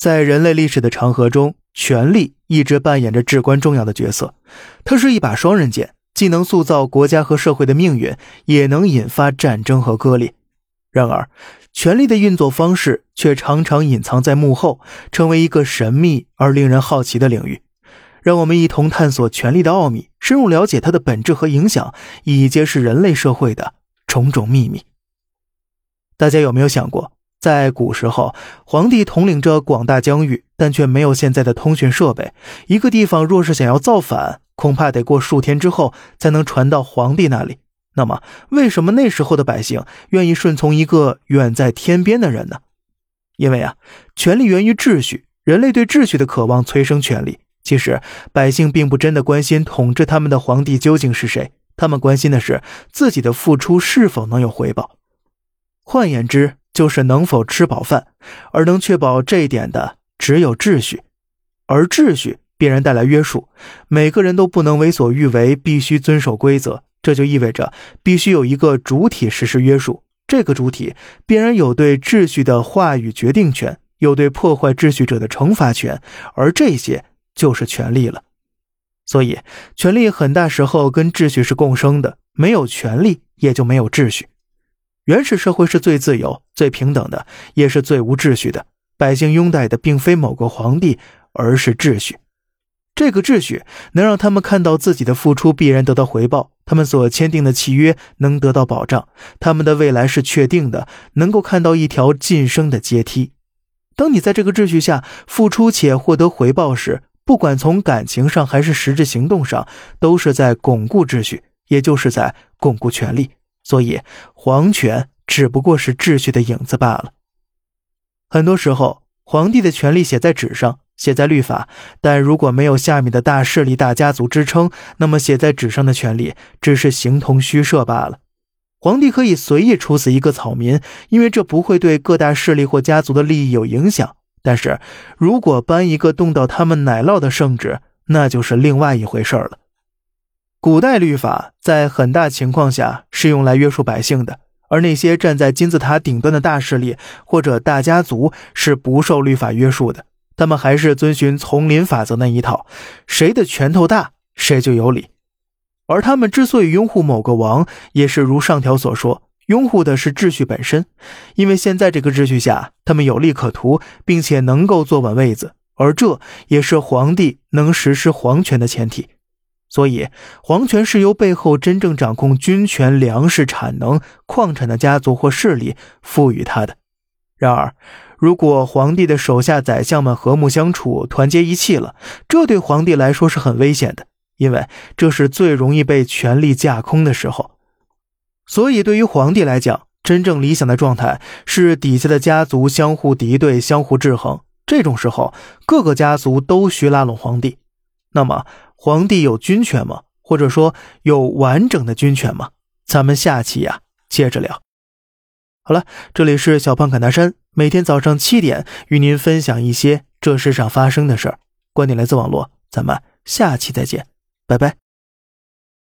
在人类历史的长河中，权力一直扮演着至关重要的角色。它是一把双刃剑，既能塑造国家和社会的命运，也能引发战争和割裂。然而，权力的运作方式却常常隐藏在幕后，成为一个神秘而令人好奇的领域。让我们一同探索权力的奥秘，深入了解它的本质和影响，以揭示人类社会的种种秘密。大家有没有想过？在古时候，皇帝统领着广大疆域，但却没有现在的通讯设备。一个地方若是想要造反，恐怕得过数天之后才能传到皇帝那里。那么，为什么那时候的百姓愿意顺从一个远在天边的人呢？因为啊，权力源于秩序，人类对秩序的渴望催生权力。其实，百姓并不真的关心统治他们的皇帝究竟是谁，他们关心的是自己的付出是否能有回报。换言之，就是能否吃饱饭，而能确保这一点的只有秩序，而秩序必然带来约束，每个人都不能为所欲为，必须遵守规则。这就意味着必须有一个主体实施约束，这个主体必然有对秩序的话语决定权，有对破坏秩序者的惩罚权，而这些就是权利了。所以，权力很大时候跟秩序是共生的，没有权力也就没有秩序。原始社会是最自由、最平等的，也是最无秩序的。百姓拥戴的并非某个皇帝，而是秩序。这个秩序能让他们看到自己的付出必然得到回报，他们所签订的契约能得到保障，他们的未来是确定的，能够看到一条晋升的阶梯。当你在这个秩序下付出且获得回报时，不管从感情上还是实质行动上，都是在巩固秩序，也就是在巩固权力。所以，皇权只不过是秩序的影子罢了。很多时候，皇帝的权力写在纸上，写在律法，但如果没有下面的大势力、大家族支撑，那么写在纸上的权力只是形同虚设罢了。皇帝可以随意处死一个草民，因为这不会对各大势力或家族的利益有影响。但是如果颁一个动到他们奶酪的圣旨，那就是另外一回事了。古代律法在很大情况下是用来约束百姓的，而那些站在金字塔顶端的大势力或者大家族是不受律法约束的，他们还是遵循丛林法则那一套，谁的拳头大谁就有理。而他们之所以拥护某个王，也是如上条所说，拥护的是秩序本身，因为现在这个秩序下，他们有利可图，并且能够坐稳位子，而这也是皇帝能实施皇权的前提。所以，皇权是由背后真正掌控军权、粮食产能、矿产的家族或势力赋予他的。然而，如果皇帝的手下宰相们和睦相处、团结一气了，这对皇帝来说是很危险的，因为这是最容易被权力架空的时候。所以，对于皇帝来讲，真正理想的状态是底下的家族相互敌对、相互制衡。这种时候，各个家族都需拉拢皇帝。那么，皇帝有军权吗？或者说有完整的军权吗？咱们下期呀接着聊。好了，这里是小胖侃大山，每天早上七点与您分享一些这世上发生的事儿，观点来自网络，咱们下期再见，拜拜。